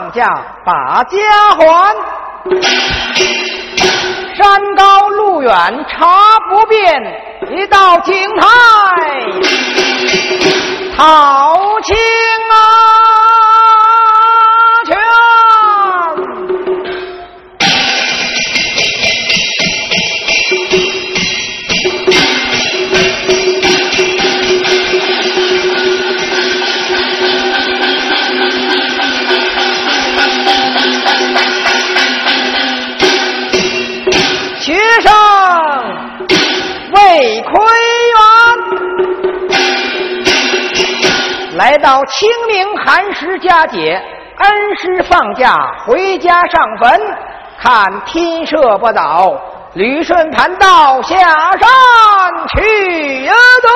上假把家还，山高路远查不便，一道景泰桃青。来到清明寒食佳节，恩师放假回家上坟，看天色不早，旅顺盘道下山去呀走。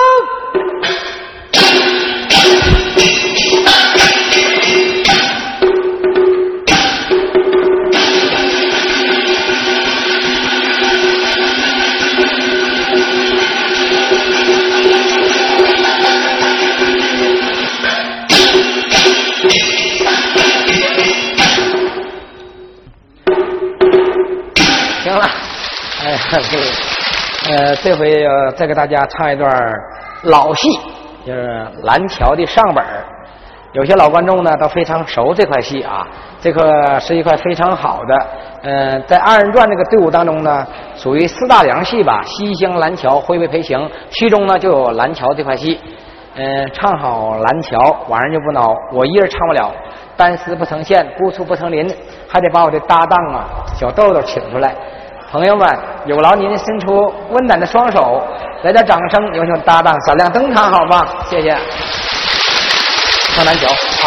呃，这回再给大家唱一段老戏，就是蓝桥的上本有些老观众呢都非常熟这块戏啊，这个是一块非常好的。呃，在二人转这个队伍当中呢，属于四大良戏吧，西厢蓝桥会不陪行，其中呢就有蓝桥这块戏。嗯，唱好蓝桥，晚上就不孬。我一人唱不了，单丝不成线，孤处不成林，还得把我的搭档啊，小豆豆请出来。朋友们，有劳您伸出温暖的双手，来点掌声，有请搭档闪亮登场，好吗？谢谢。唱蓝桥啊，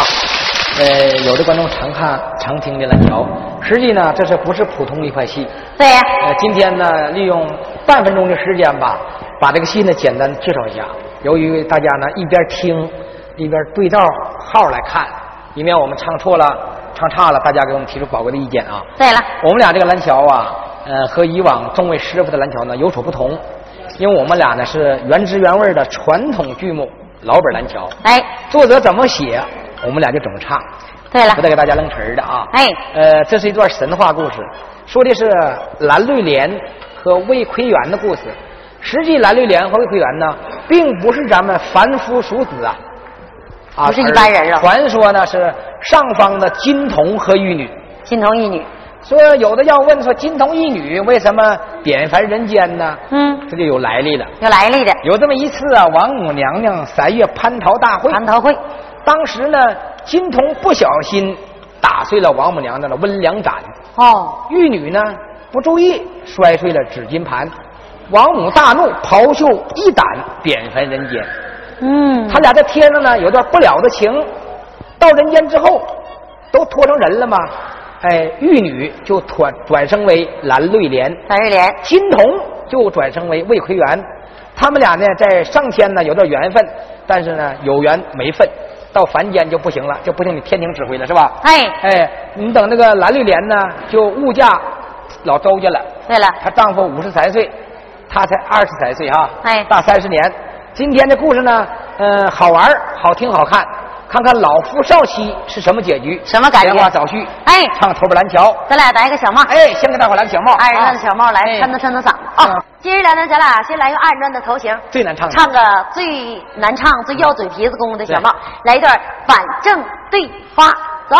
呃，有的观众常看常听的蓝桥，实际呢，这是不是普通的一块戏？对呀。呃，今天呢，利用半分钟的时间吧，把这个戏呢简单介绍一下。由于大家呢一边听一边对照号来看，以免我们唱错了、唱差了，大家给我们提出宝贵的意见啊。对了，我们俩这个蓝桥啊，呃，和以往众位师傅的蓝桥呢有所不同，因为我们俩呢是原汁原味的传统剧目老本蓝桥。哎，作者怎么写，我们俩就怎么唱。对了，不再给大家扔词儿的啊。哎，呃，这是一段神话故事，说的是蓝绿莲和魏奎元的故事。实际蓝绿莲和魏奎元呢，并不是咱们凡夫俗子啊，不是一般人啊。传说呢是上方的金童和玉女，金童玉女。说有的要问说金童玉女为什么贬凡人间呢？嗯，这就有来历了。有来历的。有这么一次啊，王母娘娘三月蟠桃大会。蟠桃会，当时呢，金童不小心打碎了王母娘娘的温凉盏。哦。玉女呢不注意摔碎了紫金盘。王母大怒，袍袖一掸，贬凡人间。嗯，他俩在天上呢有段不了的情，到人间之后，都托成人了吗？哎，玉女就转转生为蓝绿莲，蓝绿莲，金童就转生为魏奎元。他们俩呢在上天呢有点缘分，但是呢有缘没份，到凡间就不行了，就不听你天庭指挥了，是吧？哎哎，你等那个蓝绿莲呢就误嫁老周家了。对了，她丈夫五十三岁。她才二十三岁哈，哎，大三十年。今天的故事呢，嗯，好玩好听，好看，看看老夫少妻是什么结局，什么感觉？闲话早叙，哎，唱头把蓝桥，咱俩戴一个小帽，哎，先给大伙来个小帽，二人转的小帽来抻抻抻抻嗓子。啊。今儿来呢，咱俩先来个二人转的头型，最难唱，唱个最难唱、最要嘴皮子功夫的小帽，来一段反正对花，走。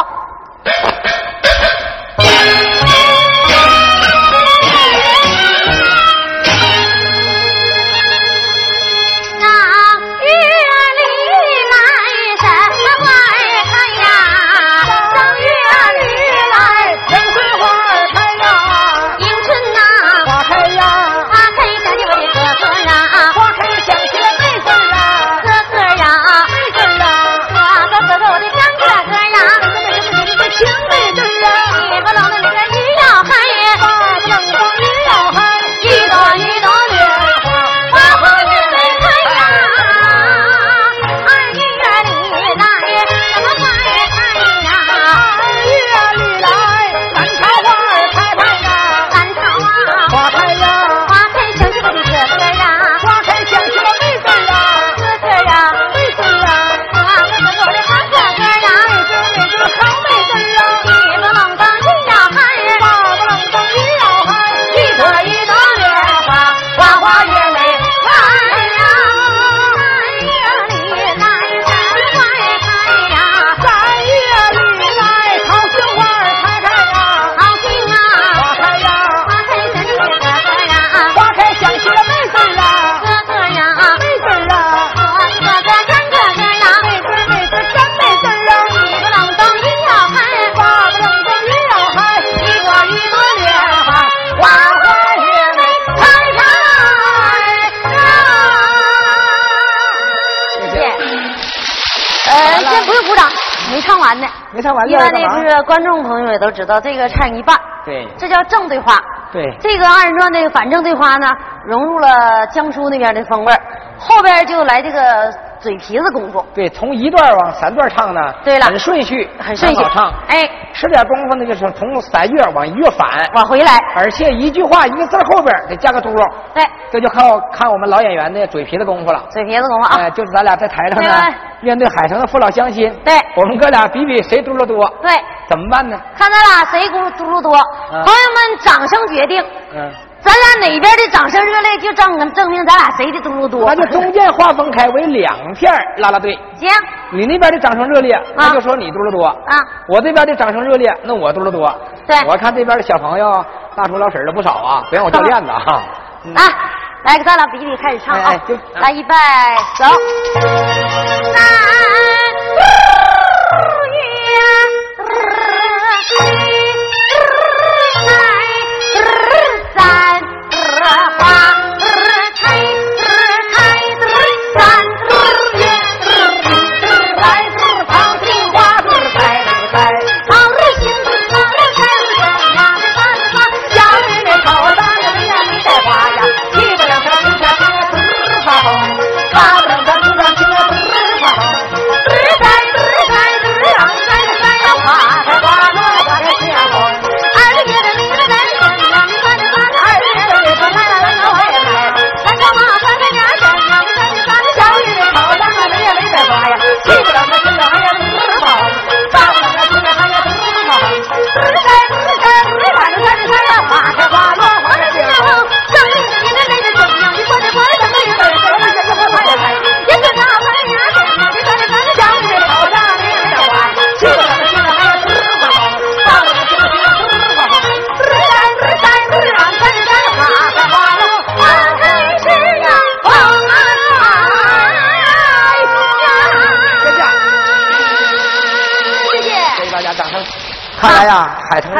观众朋友也都知道，这个唱一半，对。这叫正对花。对。这个二人转的反正对花呢，融入了江苏那边的风味儿。后边就来这个嘴皮子功夫，对，从一段往三段唱呢，对了。很顺序，很顺序。唱。哎，吃点功夫呢，就是从三月往一月反，往回来，而且一句话一个字后边得加个嘟噜，对，这就靠看我们老演员的嘴皮子功夫了。嘴皮子功夫啊，哎，就是咱俩在台上呢，面对海城的父老乡亲，对。我们哥俩比比谁嘟噜多，对，怎么办呢？看咱俩谁咕噜嘟噜多，朋友们掌声决定，嗯，咱俩哪边的掌声热烈，就证证明咱俩谁的嘟噜多。那就中间划分开为两片儿啦啦队，行你那边的掌声热烈，那就说你嘟噜多啊，我这边的掌声热烈，那我嘟噜多。对我看这边的小朋友大叔老婶儿的不少啊，别让我掉链子啊。嗯来，来，咱俩比比开始唱啊！来，预备，走。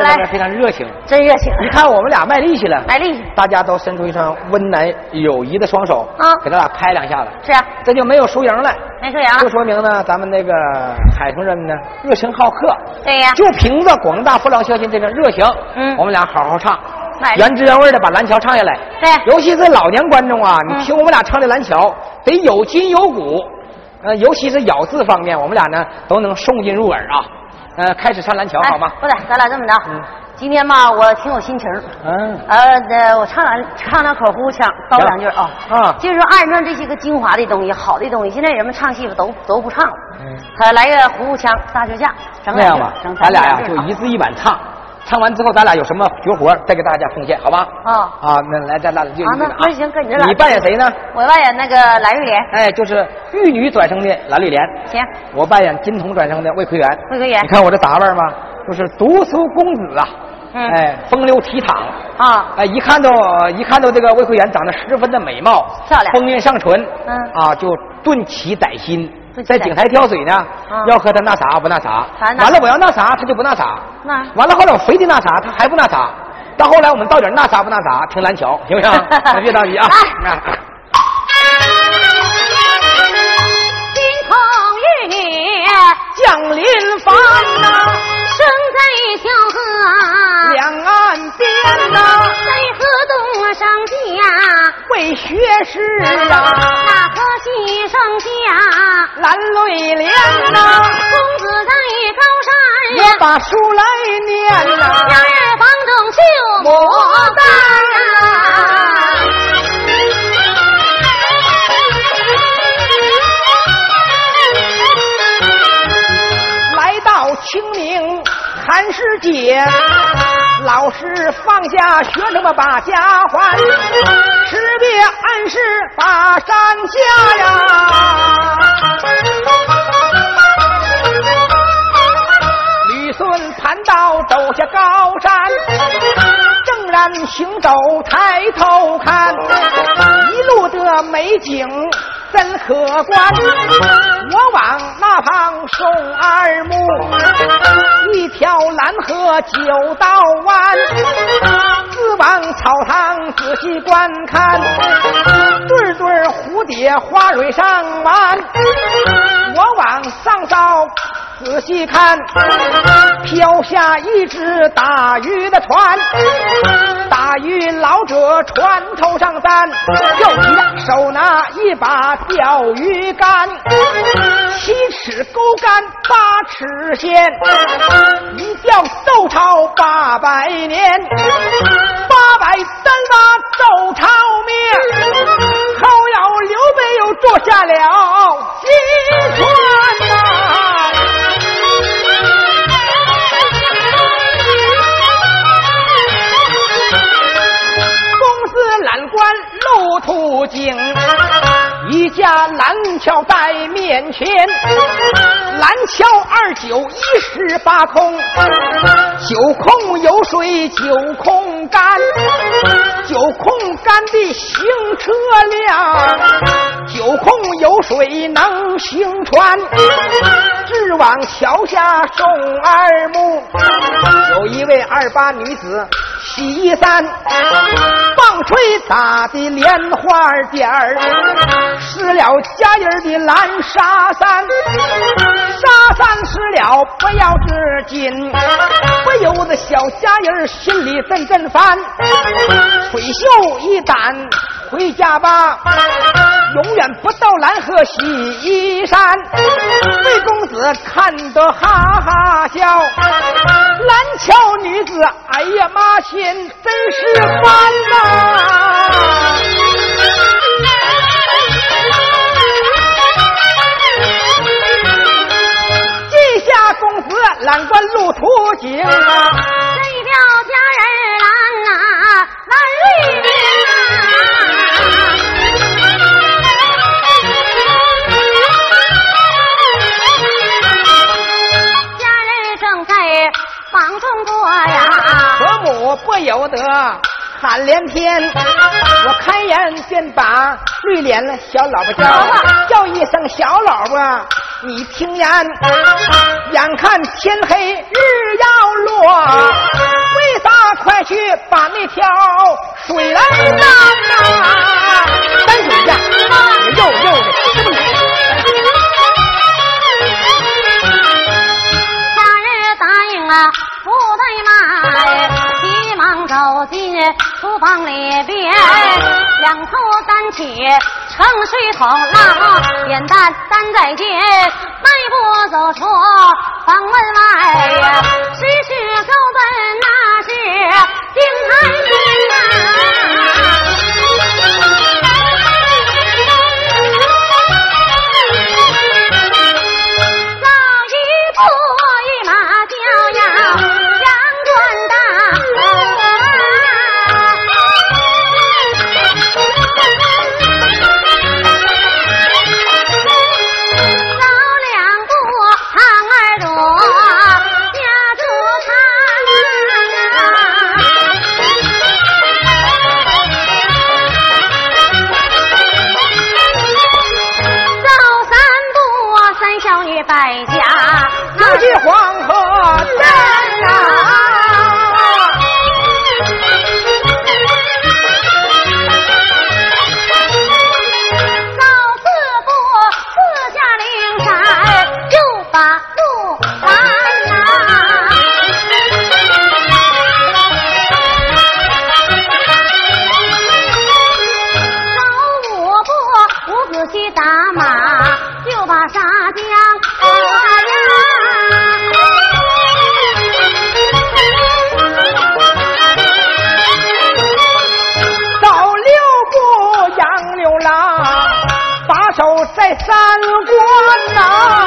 来。这边非常热情。真热情，一看我们俩卖力气了，卖力气。大家都伸出一双温暖友谊的双手，啊。给咱俩拍两下子，是啊，这就没有输赢了。没输赢就说明呢，咱们那个海城人呢热情好客，对呀。就凭着广大父老乡亲这份热情，嗯。我们俩好好唱。来，原汁原味的把蓝桥唱下来。对。尤其是老年观众啊，嗯。你听我们俩唱的蓝桥，得有筋有骨，呃，尤其是咬字方面，我们俩呢都能送进入耳啊。呃，开始唱蓝桥哎好吗？不是，咱俩这么着，嗯。今天吧，我挺有心情，嗯，呃，呃我唱两唱两口呼腔，叨两句啊。啊。就是说二人转这些个精华的东西，好的东西，现在人们唱戏吧都都不唱？了。嗯。他来个呼呼腔、大学架，整两句那样吧，咱俩呀就一字一板唱，唱完之后咱俩有什么绝活再给大家奉献，好吧？啊啊，那来咱俩就啊，那那行，跟你这俩你扮演谁呢？我扮演那个蓝玉莲，哎，就是玉女转生的蓝玉莲，行，我扮演金童转生的魏奎元。魏奎元。你看我这打扮吗？就是读书公子啊，嗯。哎，风流倜傥。啊，哎，一看到一看到这个魏奎元长得十分的美貌，漂亮。风韵上唇，嗯。啊，就顿起歹心在井台挑水呢，啊要和他那啥不那啥，完了我要那啥他就不那啥，那完了后来我非得那啥他还不那啥，到后来我们到底那啥不那啥，听蓝桥行不行？别着急啊，金童玉女降临房呐，生在小河，两岸边呐，在河东上下，为学士啊，那河西上下。蓝泪莲呐，公子在高山也，把书来念呐。两人房中绣牡丹啊。三师姐，老师放下学生们把家还，识别暗示把山下呀。吕孙盘道走下高山，行走抬头看，一路的美景真可观。我往那旁送二目，一条蓝河九道弯，自往草堂仔细观看，对对蝴蝶花蕊上弯。我往上扫仔细看，飘下一只打鱼的船，打鱼老者船头上站，又一手拿一把钓鱼竿，七尺钩竿八尺线，一钓周朝八百年，八百单把周朝灭，后要刘备又坐下了金川路途经，一架蓝桥在面前，蓝桥二九一十八空，九空有水九空干，九空干的行车辆，九空有水能行船，是往桥下送二目，有一位二八女子洗衣衫，棒槌打的莲花点儿，湿了家人的蓝纱衫，纱衫湿了不要纸巾，不由得小家人心里阵阵烦。水袖一掸，回家吧，永远不到蓝河洗衣衫。魏公子看得哈哈笑，蓝桥女子，哎呀妈心，真是烦呐、记下公子览观路途经啊。这一条家人蓝呐，蓝绿中国呀，伯母不由得喊连天，我开眼便把绿脸的小老婆叫，叫一声小老婆，你听言，眼看天黑日要落，为啥快去把那条水来拦呐？三水呀，肉肉的，啊，不怠慢，急忙走进厨房里边，两头担起盛水桶，那扁担担在肩，迈步走出房门外呀，十尺高奔那是金台在三关呐、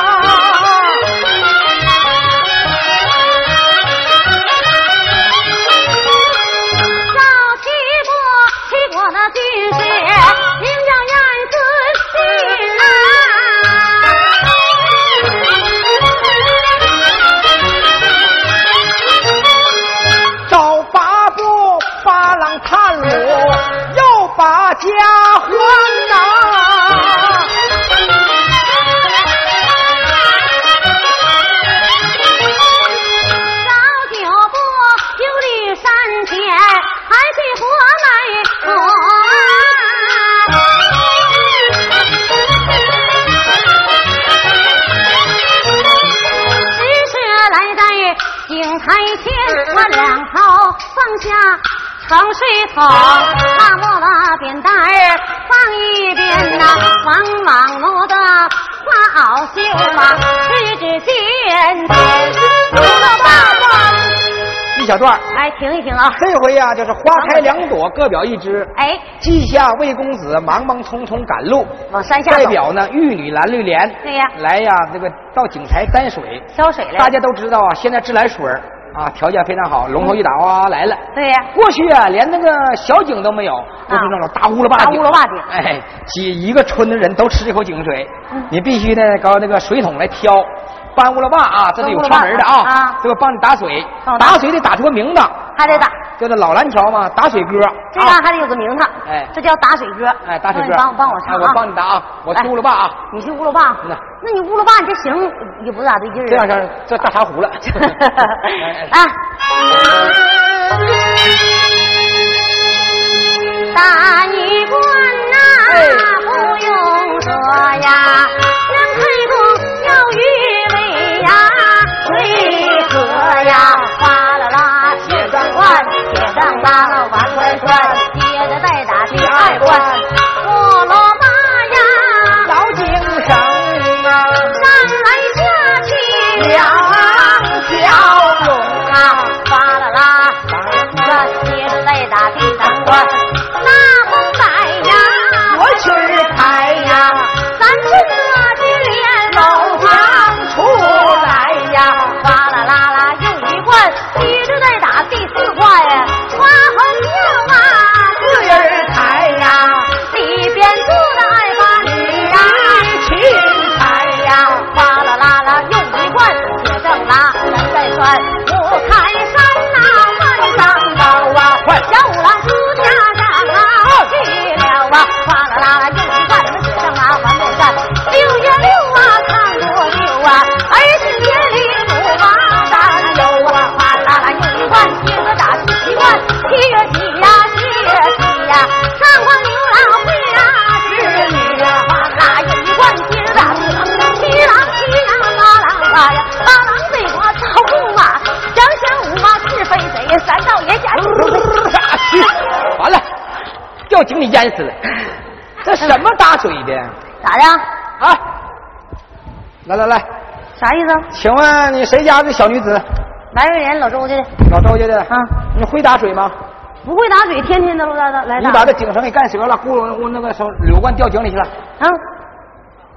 小段儿。来听一停啊，这回呀、就是花开两朵，各表一枝。哎，记下魏公子忙忙匆匆赶路，往山下走，代表呢玉女蓝绿莲。对呀。来呀，这个到井台担水。挑水来。大家都知道啊，现在自来水儿。啊条件非常好，龙头一打哇来了。对呀、过去啊，连那个小井都没有，都是那种大乌拉巴大井。乌拉巴井哎，几一个村的人都吃这口井水，嗯。你必须呢搞那个水桶来挑。搬乌拉坝啊，这是有搬乌拉巴窍门的啊啊，这个帮你打水，打打水得打出个名堂，还得打。啊叫做老蓝桥嘛，打水歌。这个啊。还得有个名堂，哎。这叫打水歌。哎，打水歌，那你帮我帮我唱我帮你打啊，我去乌了坝啊，你去乌了坝那，那你乌了坝你这行也不咋对劲儿啊。这样式这大茶壶了。哎。大衣冠哎。呐，不用说呀，掉井里淹死了。这什么打水的咋的？啊？来来来，啥意思？请问你谁家的小女子？来个人，老周家的老周家的。啊，你会打水吗？不会打水，天天都来打来打。你把这井绳给干折了，咕噜咕那个手柳冠掉井里去了，啊？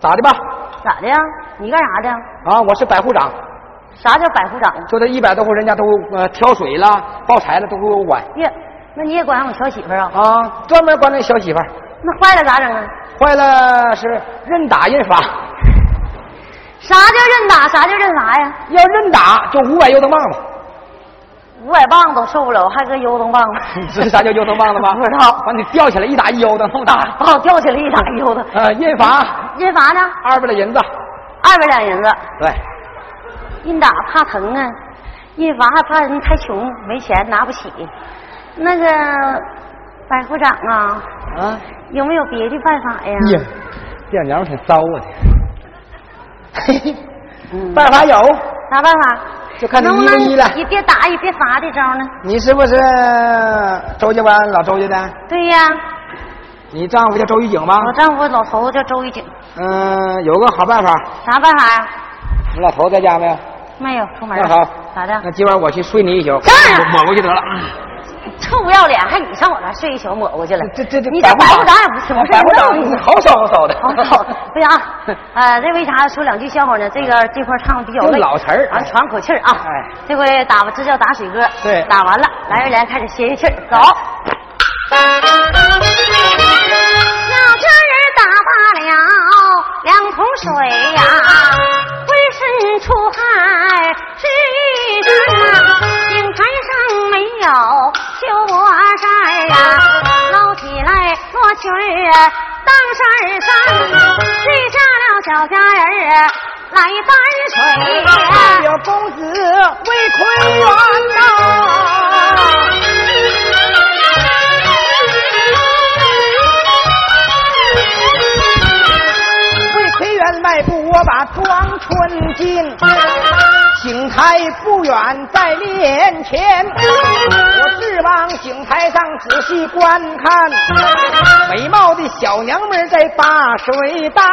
咋的吧？咋的呀？你干啥的？啊，我是百户长，啥叫百户长？就这一百多户人家都呃挑水了、抱柴了都给我管耶，那你也管我小媳妇儿啊？啊，专门管那小媳妇儿，那坏了咋整啊？坏了是认打认罚，啥叫认打？啥叫认罚呀？要认打就五百油灯棒子。五百磅都受不了，还搁油灯棒子。你知道啥叫油灯棒子吗？不知道。把你吊起来一打一油灯那么大。哦，吊起来一打一油的。呃，认罚认罚呢？二百两银子。二百两银子。对，认打怕疼啊，认罚还怕人太穷，没钱拿不起。那个百户长啊，啊，有没有别的办法呀？呀，这娘们挺骚啊。嘿 嘿，嗯办法有，啥办法？就看你能不能一不一了。一别打也别罚的招呢？你是不是周家湾老周家的？对呀，你丈夫叫周玉景吗？我丈夫老头子叫周玉景，嗯，有个好办法。啥办法呀？你老头在家没有？没有出门了。那好，咋的？那今晚我去睡你一宿，当然抹过去得了。臭不要脸，还你上我那睡一宿抹过去了？这这这你这白不长也不是，不是百户长你你好骚好骚的。好骚，不行啊，呃，这为啥说两句笑话呢？这个这块唱的比较累，就老词儿完喘口气儿啊。哎，这回打这叫打水歌，对打完了，来人来开始歇歇气儿，走。小天儿打罢了两桶水呀、浑身出汗是呀，捞起来做裙儿当衫上，睡下了小家人儿来搬水呀。有公子为奎元呐。为魁元迈步，我把庄春进。景台不远在面前，我直往景台上仔细观看，美貌的小娘们在把水担。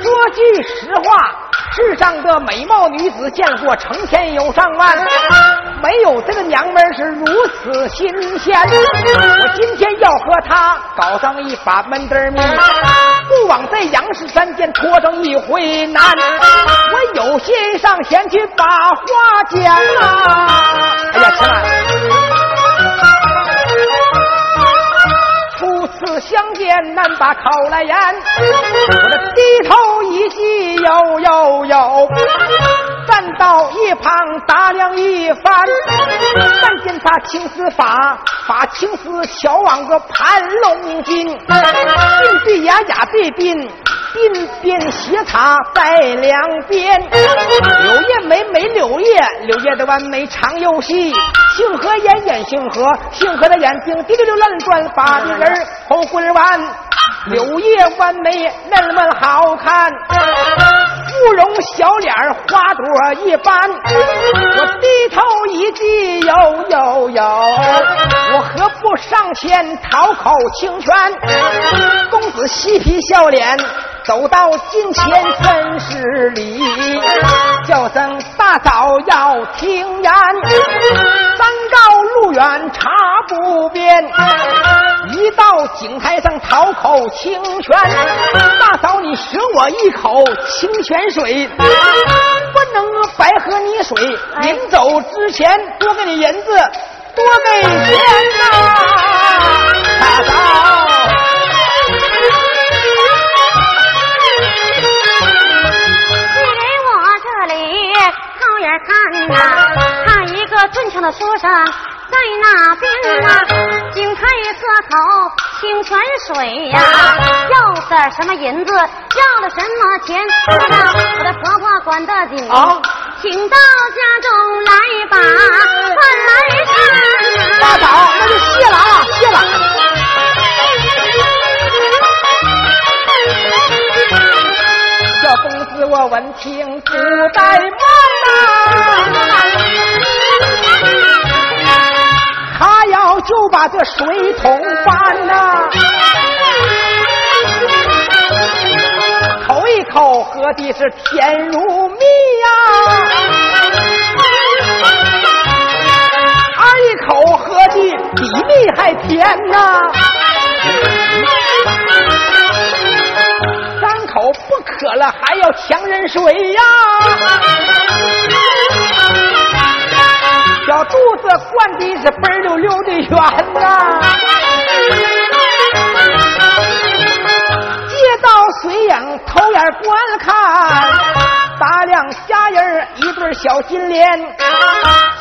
说句实话。世上的美貌女子见过成千有上万，没有这个娘们是如此新鲜。我今天要和她搞上一把门得命，不枉在杨氏山间拖上一回难。我有心上前去把话讲啊！哎呀，千万。初次相见难把口来言，我这低头一记呦呦呦，站到一旁打量一番，但见他青丝发，把青丝挑往个盘龙筋，鬓对牙牙对鬓。鬓边斜插在两边，柳叶眉眉柳叶，柳叶的弯眉长又细。杏核眼眼杏核，杏核的眼睛滴溜溜乱转，发的人后滚弯。柳叶弯眉那么好看，芙蓉小脸花朵一般。我低头一记呦呦呦，我何不上前讨口清泉？公子嬉皮笑脸。走到近前，三十里，叫声大嫂要听言。山高路远查不遍，一到井台上讨口清泉。大嫂你舍我一口清泉水，不能白喝你水。临走之前多给你银子，多给钱呐，大嫂。书生在那边呐，井台喝口清泉水呀，要的什么银子，要的什么钱，我的婆婆管得紧，请到家中来把饭来吃。大嫂，那就谢了啊，谢了。这公子我闻听不怠慢。他要就把这水桶翻呐，口一口喝的是甜如蜜呀，二一口喝的比蜜还甜呐，三口不渴了还要强人水呀。小肚子灌的是白溜溜的圆呐，街道水影偷眼观看，打量虾人一对小金莲，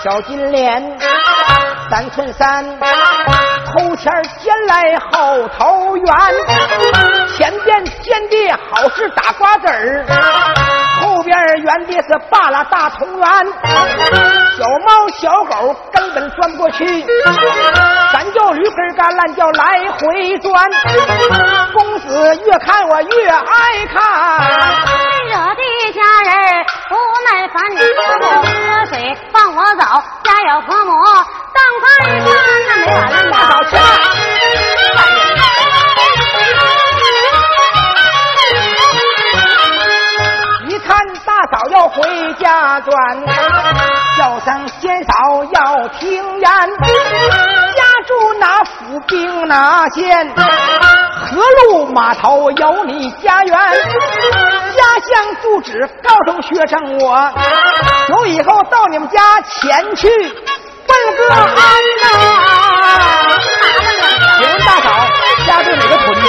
小金莲三寸三，头前尖来后头圆，前边尖的好是打瓜子儿。后边原地是扒拉大铜圆，小猫小狗根本钻不过去，咱叫驴根干烂叫来回钻。公子越看我越爱看，惹的家人不耐烦，你喝水放我走，家有婆母当饭饭，那没完了，大早吃早叫声先嫂要听言。家住哪府兵哪县？何路码头有你家园？家乡住址告诉学生我，有以后到你们家前去问个安呐。请问大嫂家住哪个村子？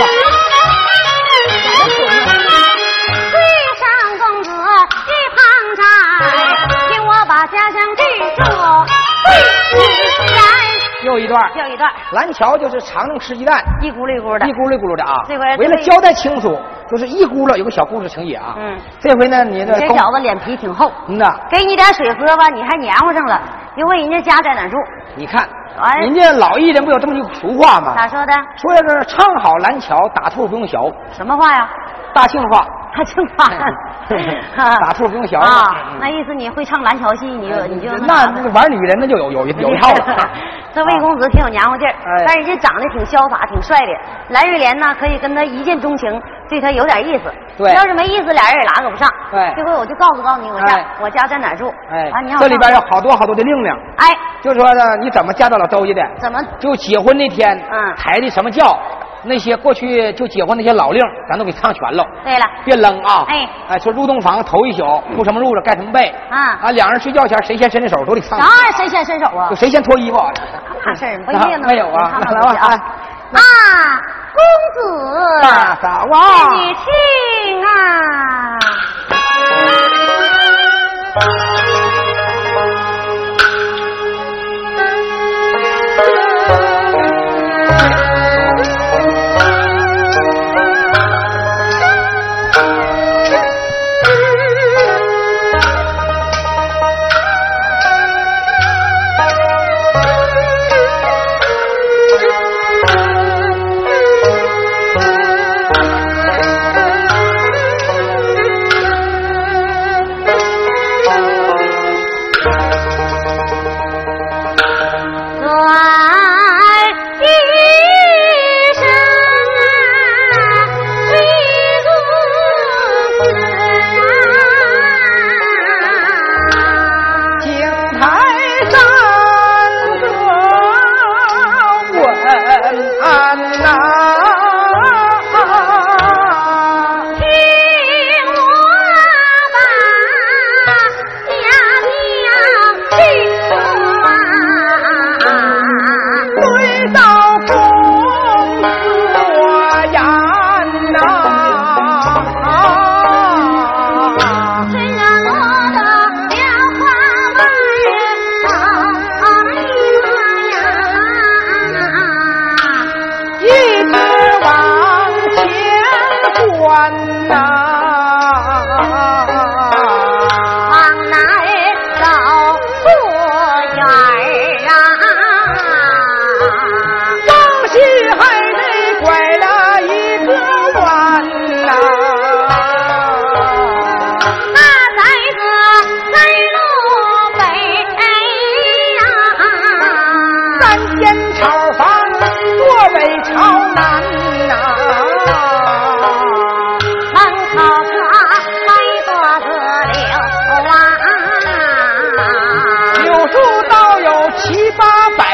又一段，又一段。蓝桥就是常常吃鸡蛋，一咕噜一咕的，一咕噜一咕噜的啊。这回为了交代清楚，就是一咕噜有个小故事情节啊。嗯。这回呢，你这这小子脸皮挺厚。嗯呐。给你点水喝吧，你还黏糊上了。因为人家家在哪住？你看，人家老艺人不有这么句俗话吗？咋说的？说的是唱好蓝桥，打兔不用小。什么话呀？大庆话。打青花打兔不用小啊，那意思你会唱蓝桥戏，你就你就那那玩女人那就有有有一套了。这魏公子挺有娘们劲儿，哎但是人家长得挺潇洒，挺帅的。蓝瑞莲呢，可以跟他一见钟情，对他有点意思。对要是没意思，俩人也拉扯不上。对这回我就告诉告诉你，我家哎我家在哪儿住。哎啊，你要，这里边有好多好多的令令，哎，就说呢，你怎么嫁到了周家的？怎么就结婚那天，嗯抬的什么轿，那些过去就结婚那些老令，咱都给唱全了。对了？别扔啊！哎哎，说入洞房头一宿铺什么褥子盖什么被啊啊，两人睡觉前谁先伸的手都得唱，当然谁先伸手啊就？谁先脱衣服。那事儿不一定呢。没有啊你看看 来吧啊来啊，公子，大嫂啊，你听啊。转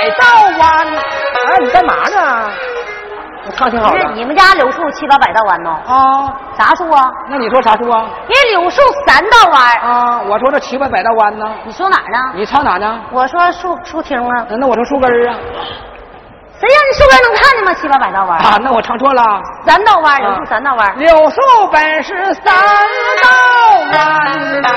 百道弯。哎，你干嘛呢？我唱挺好的不是你们家柳树七八百道弯呢？啊。啥树啊？那你说啥树啊？人柳树三道弯，啊，我说这七八百道弯呢。你说哪儿呢？你唱哪呢？我说树树听啊，那我说树根儿啊。谁让你树根能看见吗？七八百道弯，啊，那我唱错了。三道弯柳树三道弯儿。柳树本是三道弯呐、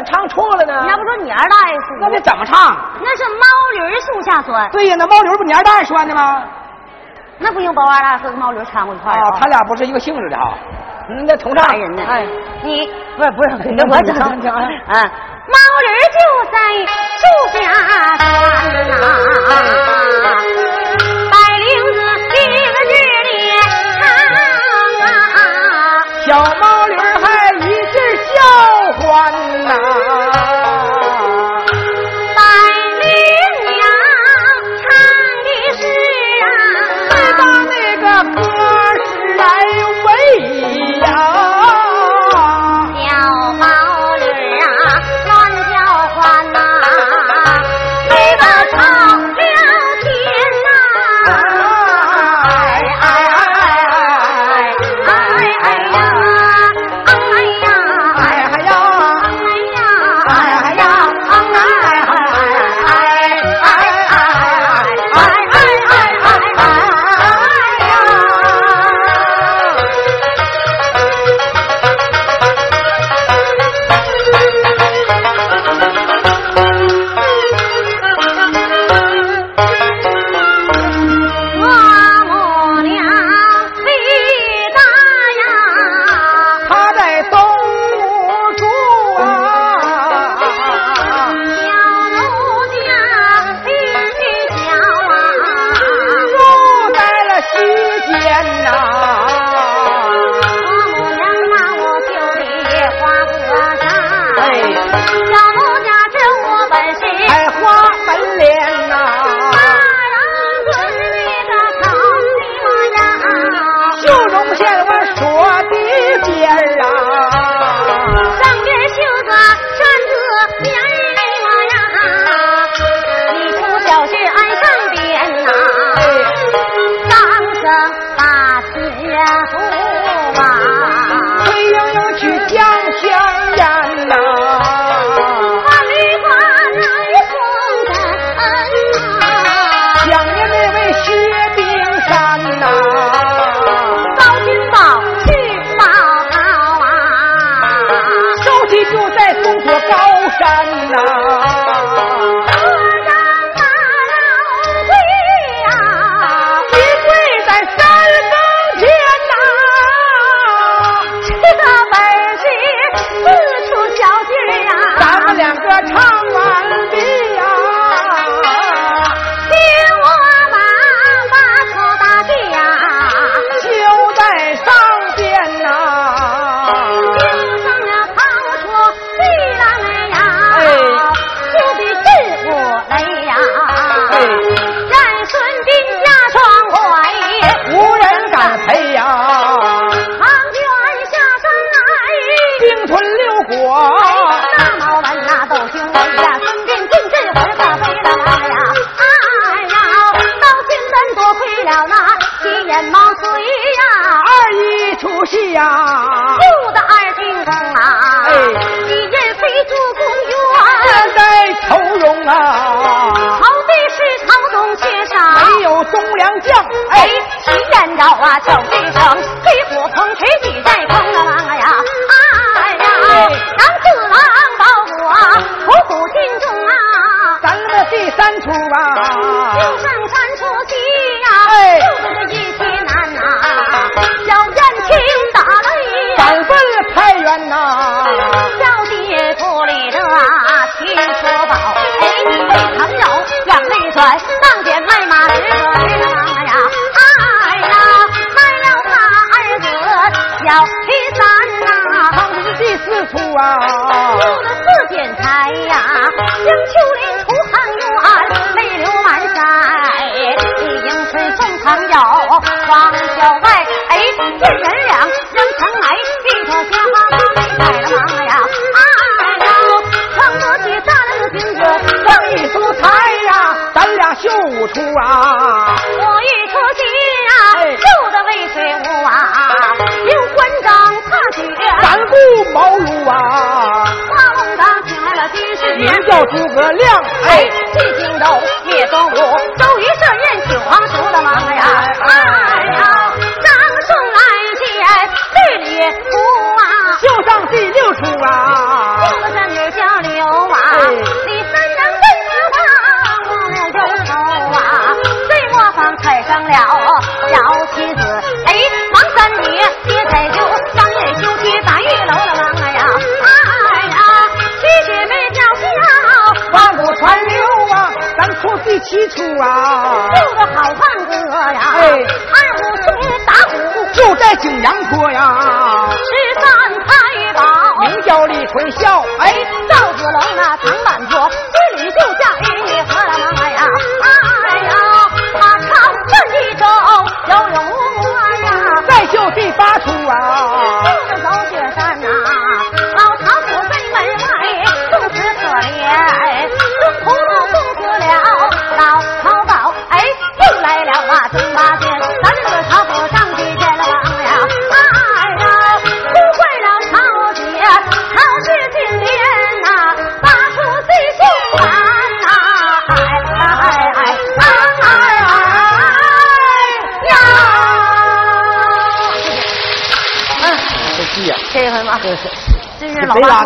么唱错了呢？你还不说你二大爷树？那得怎么唱？那是猫驴树下钻，对呀，那猫驴不你二大爷拴的吗？那不用包二大爷和猫驴掺和一块儿啊，啊他俩不是一个性质的哈。嗯，那同唱烦人呢。哎，你不是不是，你给我唱你唱啊！猫驴就在树下钻呐，江山。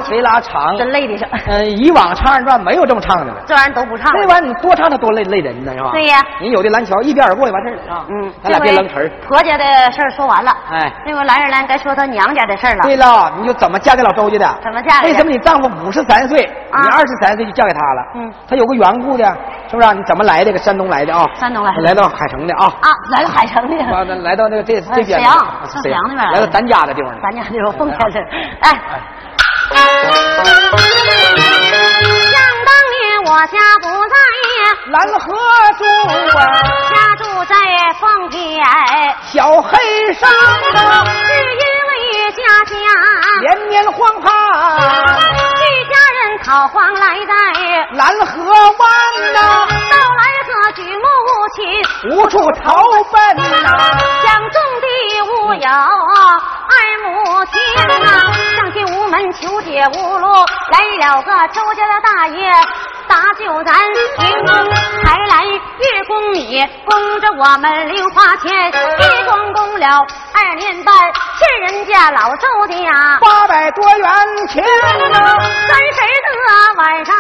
腿拉长。真累的是。嗯以往唱二人转没有这么唱的这玩意儿都不唱这玩意儿你多唱它多累累人呢是吧？对呀。你有的蓝桥一边过就完事了啊嗯。咱俩别扔词儿。婆家的事儿说完了。哎。那个来人来该说他娘家的事儿了。对了你就怎么嫁给老周家的？怎么嫁为什么你丈夫五十三岁你二十三岁就嫁给他了？嗯。他有个缘故的是不是你怎么来的个山东来的啊？山东来。来到海城的啊。啊来到海城的。来到那个这这沈阳沈阳那边来到咱家的地方咱家那方奉天的哎。哎想当年我家不在呀蓝河住啊家住在方天小黑山呐只因为家家连年荒旱一家人逃荒来在蓝河湾呐到蓝河举目无亲无处投奔呐。想种地无有二亩田呐。求解无路，来了个周家的大爷，打救咱平公，还来月供米，供着我们零花钱，一供供了二年半，欠人家老周家八百多元钱三、啊。谁的晚上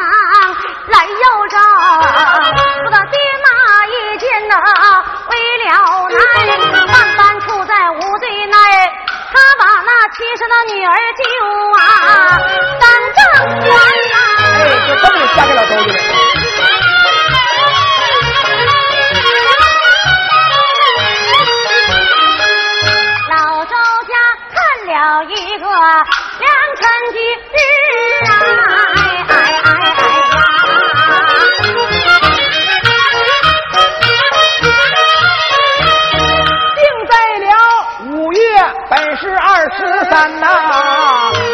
来要账？我的爹妈一见呐，为了难，万般处在无。亲生的女儿救啊当正官呐、哎，就这么就嫁给老周家了。老周家看了一个良辰吉日山呐、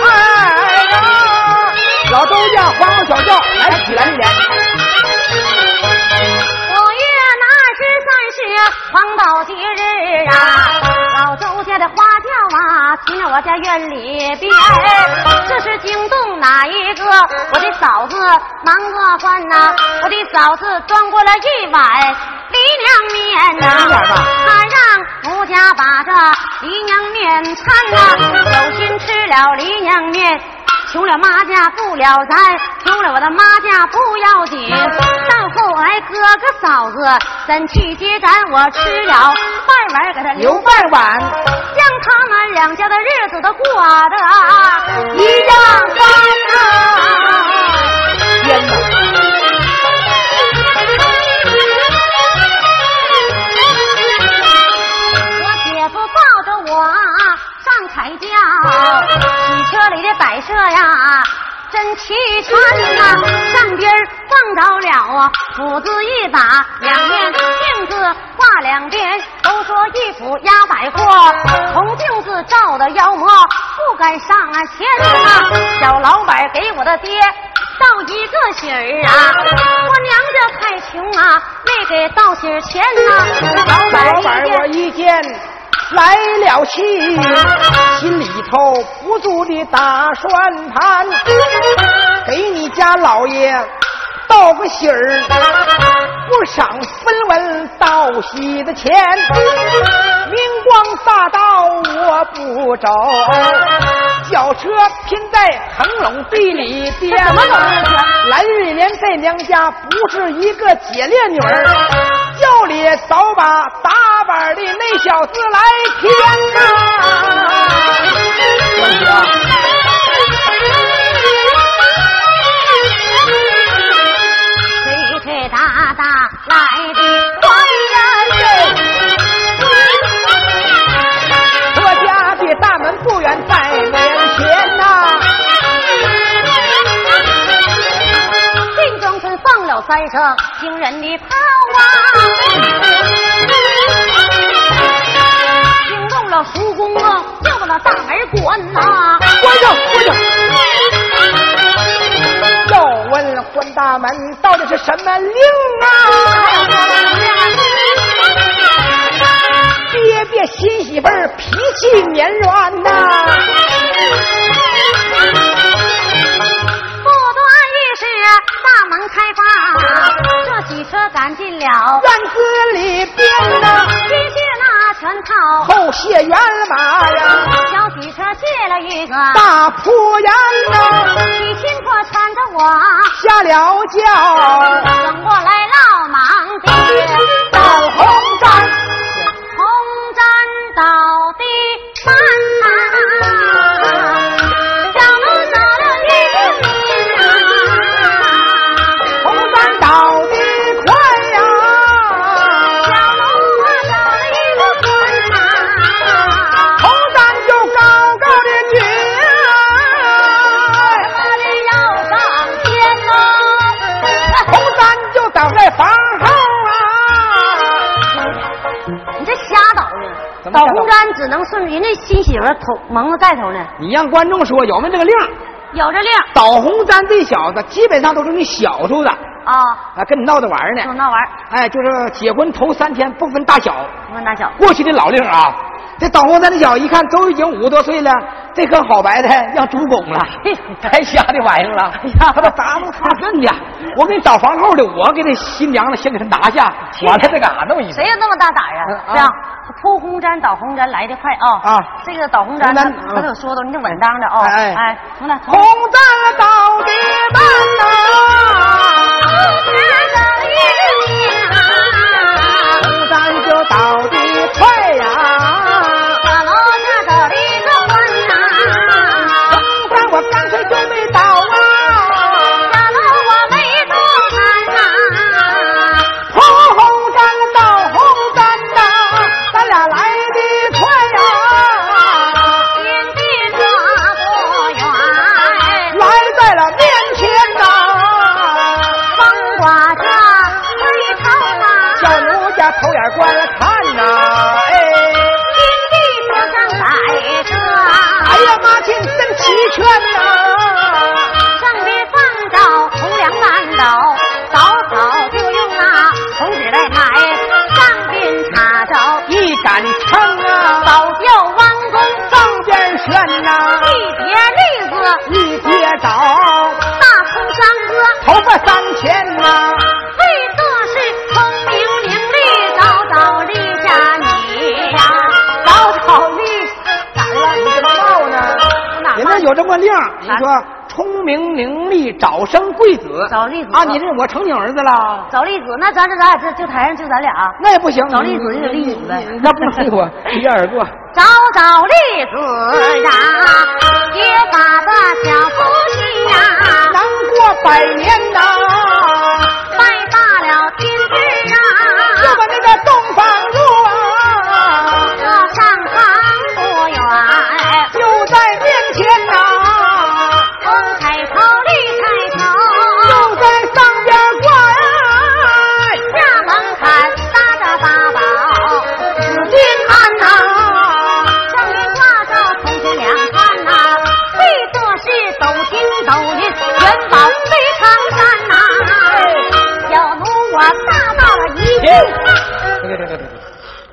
哎呀，老周家黄黄小叫来起来一点。五月那十三是黄道吉日啊，老周家的花轿啊，停在我家院里边。这是惊动哪一个？我的嫂子忙个饭呐、我的嫂子端过了一碗梨娘面呐、他让奴家把这梨娘面掺呐、有心吃了梨娘面。穷了妈家不了咱，穷了我的妈家不要紧。到后来哥哥嫂子怎去接咱？我吃了饭碗给他留留半碗，将他们两家的日子都过得一样欢啊！天！我姐夫抱着我上彩轿，车里的摆设呀。真齐全呐、上边放着了啊，斧子一把，两面镜子挂两边，都说一斧压百货，铜镜子照的妖魔不敢上啊前呐、小老板给我的爹道一个喜儿啊，我娘家太穷啊，没给道喜钱呐、老老板我一见来了气，心里头不住的打算盘，给你家老爷道个喜儿，不赏分文道喜的钱，明光大道我不走，轿车拼在腾笼地里边。这怎么走的这是来日连在娘家不是一个姐烈女儿，叫里扫把打板的那小子来添呐、关姐啊，三声惊人的炮啊，惊动了叔公啊，要把那大门关呐、关上，关上。要问关大门到底是什么令啊？爹爹新媳妇儿脾气绵软呐、不开放，这几车赶进了，院子里边呐、披卸那全套，后卸圆马呀，小几车借了一个，大铺檐呐、你亲婆缠着我，下了轿，转过来老忙的，只能顺人家新媳妇头蒙着盖头呢，你让观众说有没有这个令儿？有这令导红簪这小子基本上都是你小时候的啊，啊，跟你闹着玩儿呢。就闹玩，哎，就是结婚头三天不分大小，不分大小。过去的老令啊，这导红咱的脚一看都已经五十多岁了，这颗好白菜让猪拱了，太 瞎的玩意儿了。哎呀，他都打不他认的。我给你找房后的，我给那新娘子先给他拿下，完了再干啥那么意思？谁有那么大胆啊？嗯这样铺红毡、倒红毡来得快啊！啊这个倒红毡红毡它嗯它得有说头，你得稳当的啊！哎哎红毡到底板呐，家偷眼观看呐，哎，哎呀妈亲真齐全呐。上这么令，你说聪明伶俐，早生贵子，早立子啊！你这我成你儿子了？早立子，那咱这咱俩这就台上就咱俩，那也不行，早立子就得立你呗那不能立我，一言而过。早早立子呀，结发的小夫妻呀，能过百年呐，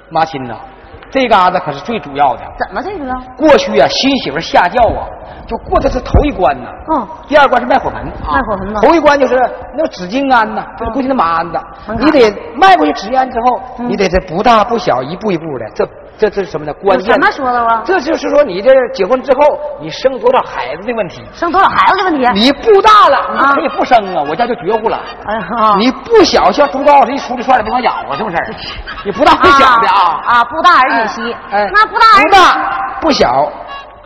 妈亲呐，这嘎达可是最主要的。怎么这个？过去啊，新媳妇下轿啊，就过的是头一关呐。嗯，第二关是卖火盆。啊，卖火盆吗头一关就是那个纸巾安呐，就是过去那马鞍子，你得迈过去纸鞍之后，嗯。你得这不大不小，一步一步的，这这这是什么呢？关键有什么说的啊？这就是说你这结婚之后，你生多少孩子的问题。生多少孩子的问题？你不大了，你啊可以不生啊，我家就绝户了。哎呀，你不小，像朱高老师一出的帅的，没法养活，是不是？你不大不小的啊啊，不大而且稀，哎，那不大不大不小，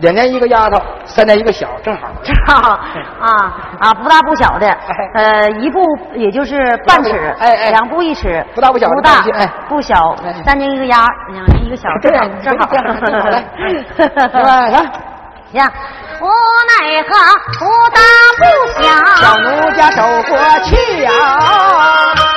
两年一个丫头，三年一个小，正好。正好啊啊，不大不小的，呃，一步也就是半尺，哎哎两步一尺，不大不小的不大哎不小哎，三年一个丫，两年一个小，正好正好来是 是吧？看，呀，无奈何不大不小，小奴家走过去呀、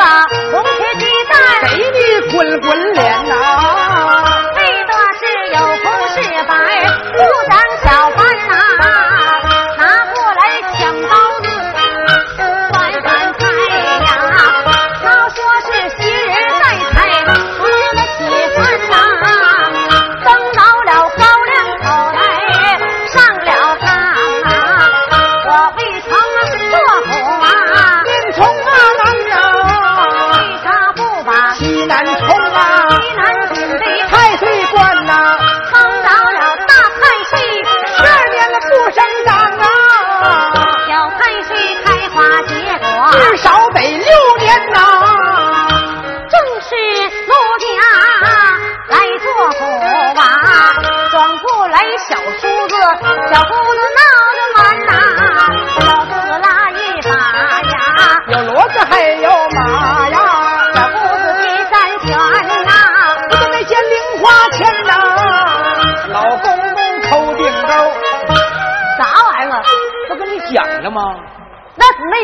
找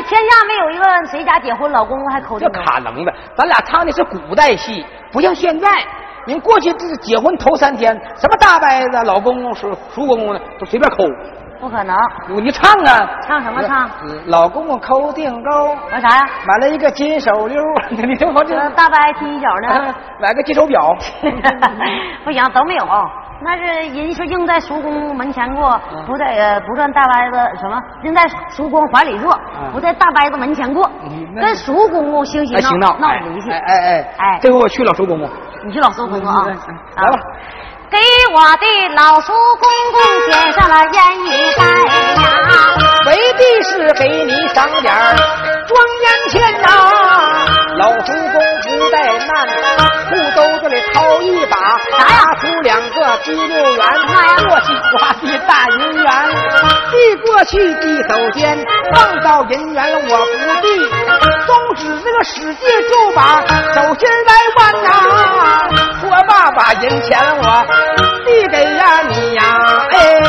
天下没有一个谁家结婚老公公还抠这腚可能的，咱俩唱的是古代戏，不像现在。您过去这结婚头三天，什么大伯子、老公公、叔叔公公的，都随便抠。不可能，你你唱啊！唱什么唱？老公公抠腚沟，玩啥呀？买了一个金手溜，你听我这这大伯踢一脚呢？买个金手表。不行，都没有。那是人是应在叔公门前过，嗯不在呃不在大伯子什么，应在叔公怀里坐，嗯不在大伯子门前过。跟叔公公惺哎，惺行闹，哎闹闹离去。哎哎哎哎这回我去老叔公公，你去老叔公公啊。来吧。给我的老叔公公点上了烟雨袋呀，为的是给你赏点儿装烟钱呐、老叔公不带难，裤兜子里掏一把，拿出两个滴溜圆，过去花的大银元，递过去递手间，放到银元了我不递，宗旨这个使劲就把手心来弯呐、说罢把银钱我递给呀你呀，哎。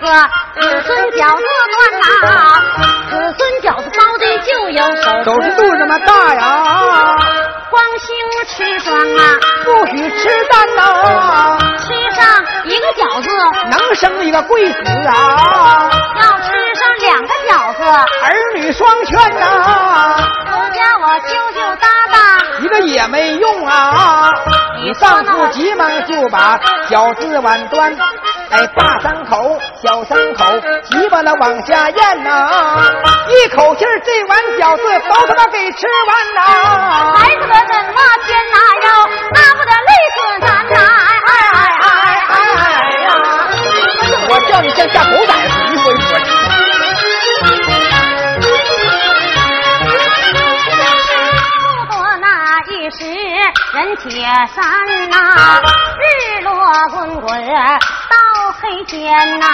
个子孙饺子端呐，子孙饺子包的就有手手是肚这么大呀，光兴吃双啊，不许吃蛋呐，吃上一个饺子能生一个贵子啊，要吃上两个饺子，儿女双全呐，我羞羞答答。一个也没用啊。你丈夫急忙就把饺子碗端，哎，大三口、小三口，急巴了往下咽呐、一口气儿这碗饺子都他妈给吃完呐、孩子们怎么天哪哟，那不得累死咱呐！哎哎哎哎哎呀！我叫你像下狗崽子一回回。不多那一时人铁山呐、日落滚滚到黑天呐、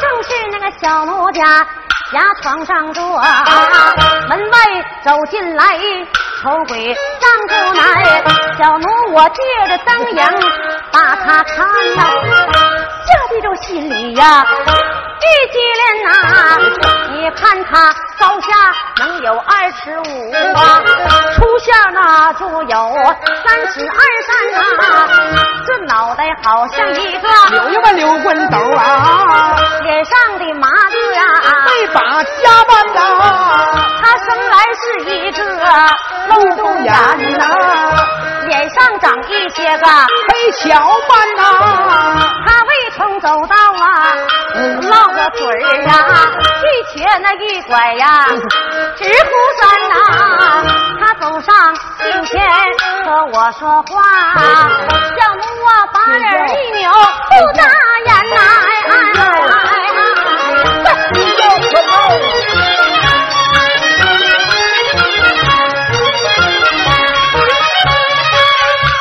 正是那个小奴家牙床上坐，门外走进来丑鬼张住来，小奴我借着灯影把他看到、吓得这心里呀、一激灵呐、你看他高下能有二尺五啊，初下那就有三尺二三啊、这脑袋好像一个有一个溜棍斗啊，脸上的麻子啊、被把家办呐，他生来是一个漏洞眼呐、脸上长一些个黑小斑呐，他未曾走到啊，落个腿儿啊，一瘸那一拐呀，直呼山呐、他走上近前和我说话，小奴啊，把脸一扭，不眨眼呐、哎哎哎哎哎你要可闹。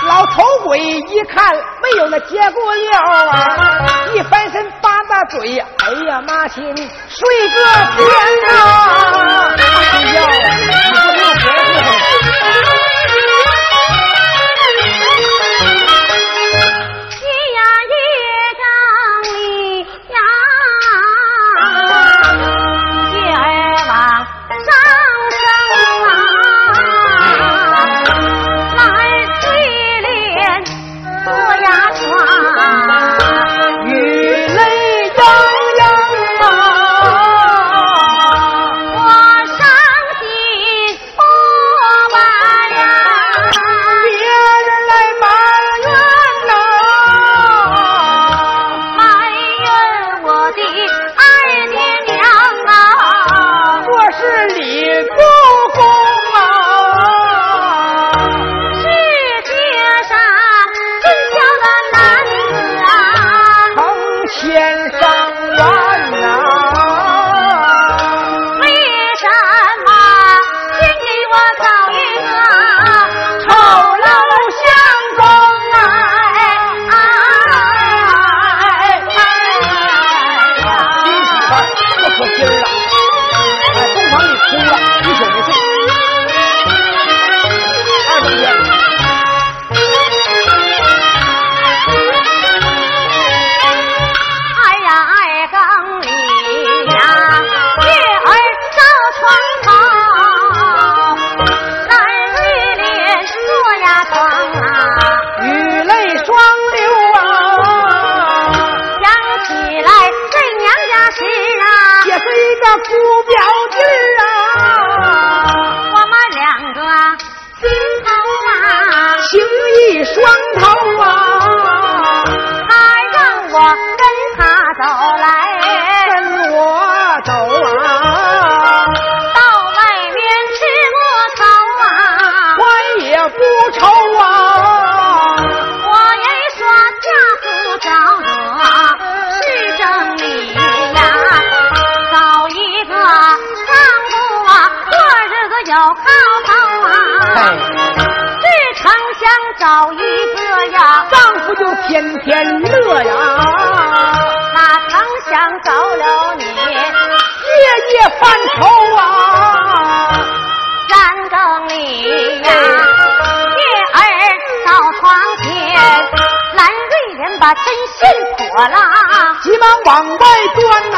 老头鬼一看没有那接过料啊，一翻身嘴，哎呀妈亲，睡个天呐！哎呀，你不能活犯愁啊，三更里呀，月儿到床前，蓝瑞莲把针线破了。急忙往外端呐、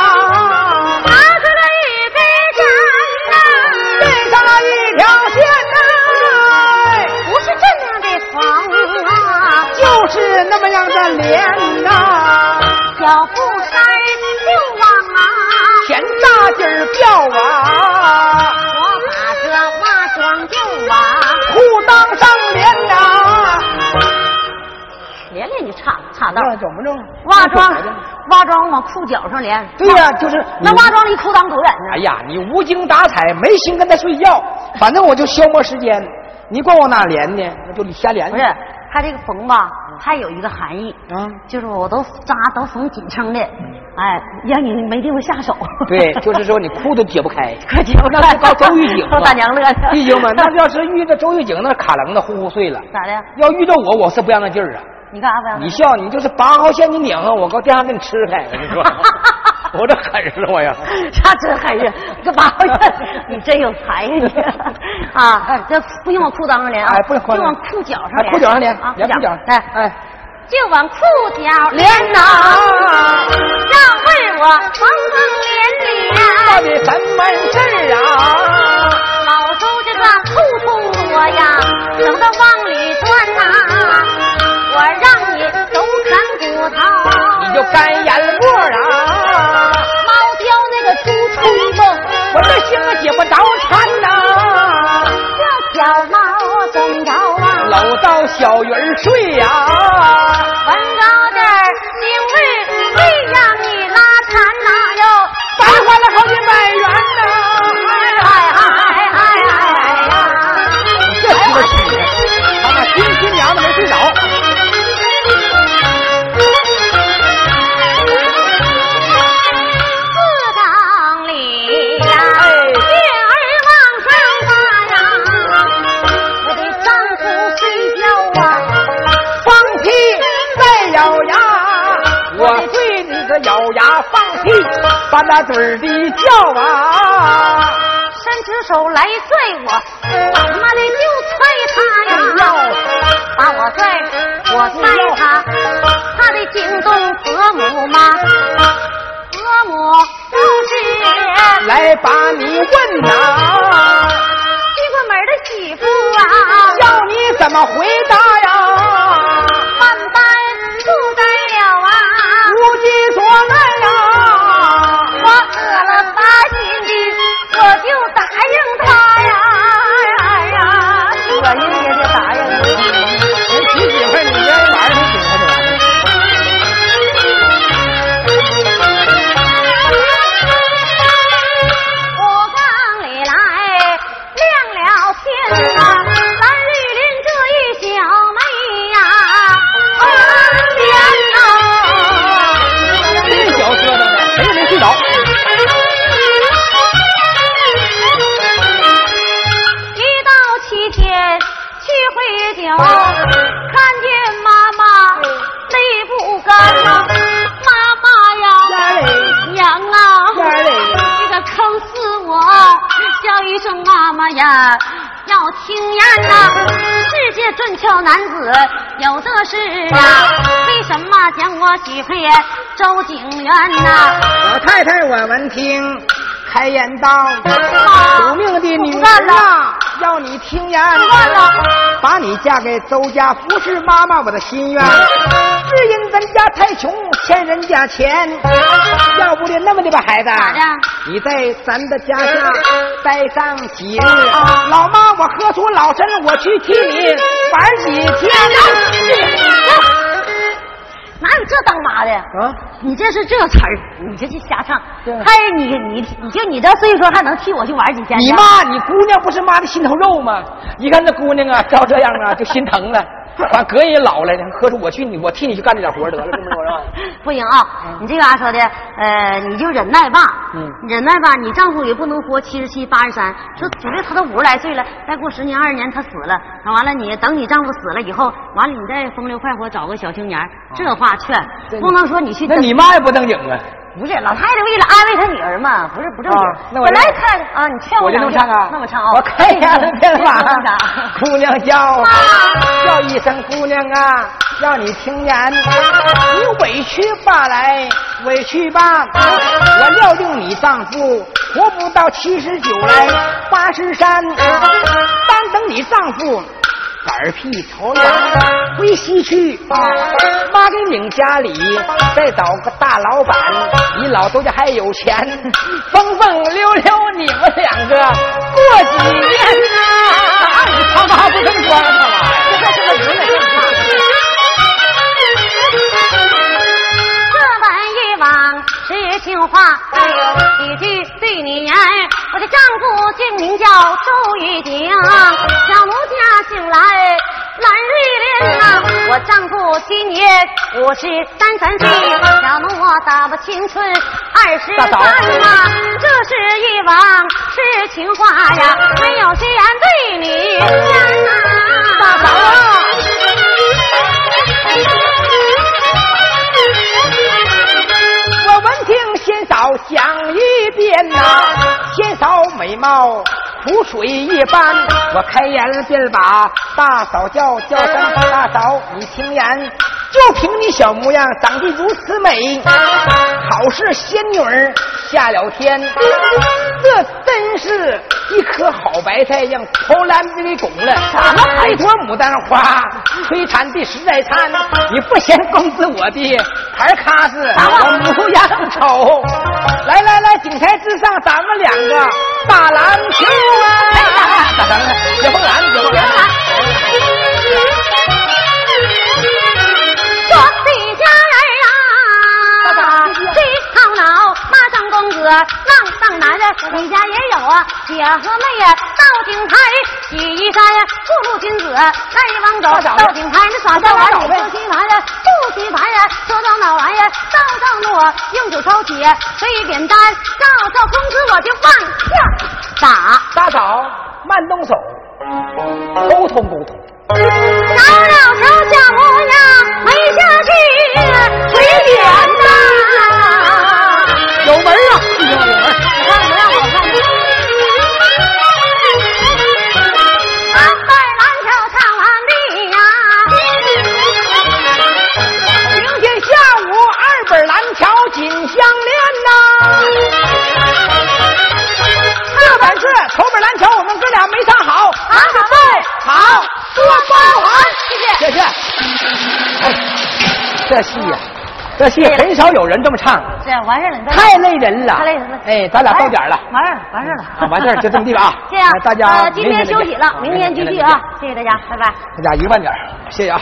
道，那怎么着？化妆那怎么着化妆往裤脚上连，对呀、就是那袜装离裤裆多远呢？哎呀，你无精打采，没心跟他睡觉，反正我就消磨时间。你管我哪连呢？那就瞎连。不是，他这个缝吧，还有一个含义，嗯？就是我都扎都缝紧撑的，哎，让你没地方下手。对，就是说你裤都解不开。可解不那是告周玉景吗大娘乐的。那要是遇着周玉景，那卡楞的呼呼碎了。咋的？要遇到我，我是不让那劲儿啊！你干啥不让他你笑，你就是八号线，你拧上我，搁电话给你吃开。我跟你说，我这狠实我呀！他真狠人，这八号线，你真有才呀你！啊，这不用往裤裆上连啊，哎不用就往裤脚上哎连，裤脚上连啊，连裤脚哎，哎，就往裤脚连呐让为我缝缝到连到，底什么事儿啊？老周这个兔痛多呀，省得往就干眼窝啊！猫叼那个猪吹风，我这心啊解不着馋呐、这小猫怎着啊？搂到小鱼儿睡呀、把那嘴儿的叫啊！伸出手来拽我，妈的就踹他呀！把我拽，我踹他，他的惊动婆母妈？婆母不是来把你问呐、进过门的媳妇啊，叫你怎么回答开言道：“妈苦命的女儿啊，要你听言，干了。把你嫁给周家，服侍妈妈我的心愿。只因咱家太穷，欠人家钱，要不的那么的吧，孩子，你在咱的家乡待上几日？老妈，我喝出老身，我去替你玩几天。啊，你这是这词儿，你这是瞎唱。对还是你你你就你这岁数还能替我去玩几天？你妈你姑娘不是妈的心头肉吗？一看那姑娘啊，照这样啊，就心疼了。完，哥也老了，合着我去你，我替你去干这点活得了，这么说是吧？不行啊，你这嘎说的，呃，你就忍耐吧，嗯忍耐吧，你丈夫也不能活七十七八十三，说主要他都五十来岁了，再过十年二十年他死了，那完了你等你丈夫死了以后，完了你再风流快活找个小青年儿，这话劝不能说你去那你妈也不正经啊！不是老太太为了安慰她女儿嘛，不是不正经。啊那我本来就看啊，你劝我就两句能唱啊！那么唱啊！我开眼了变这法能啥？，姑娘叫叫一声姑娘啊，让你听言，你委屈吧来，委屈吧，我料定你丈夫活不到七十九来八十三，单等你丈夫。嗝屁朝阳归西去，妈给领家里，再找个大老板，你老头家还有钱，风风溜溜你们两个过几年啊！你他妈不跟光干嘛呀？这个是个流这是情话，还有一句对你言。我的丈夫姓名叫周玉鼎，小奴家姓来蓝瑞莲呐。我丈夫今年五十三三岁，小奴我打不青春二十三呐。这是一往痴情话呀，没有谁言对你言呐。大嫂啊！闻听仙嫂讲一遍呐、仙嫂美貌苦水一般，我开言便把大嫂叫，叫声大嫂，你听言，就凭你小模样，长得如此美，好似仙女儿下了天，这真是一颗好白菜，让头篮子给拱了。什么海朵牡丹花，摧残的实在惨，你不嫌公子我的牌卡子，我模样丑。来来来，井台之上，咱们两个打篮球啊！咋 姐和妹呀，到井台洗衣衫呀，不如君子来往走，到井台那耍笑玩，你不洗盘呀，不洗盘呀，说到脑完呀，照照诺，用手抄起水扁担，照照公子我就往下打，大嫂，慢动手，沟通沟通。找了瞧小好，多包涵，谢谢。谢谢。哎，这戏呀、这戏很少有人这么唱，这完事了，你太累人了。太累人了。哎，咱俩到点了。完事了，完事了。啊，完事儿就这么地吧啊 谢谢大家呃，今天休息了，明天继续啊，谢谢大家，拜拜。大家一个半点谢谢啊。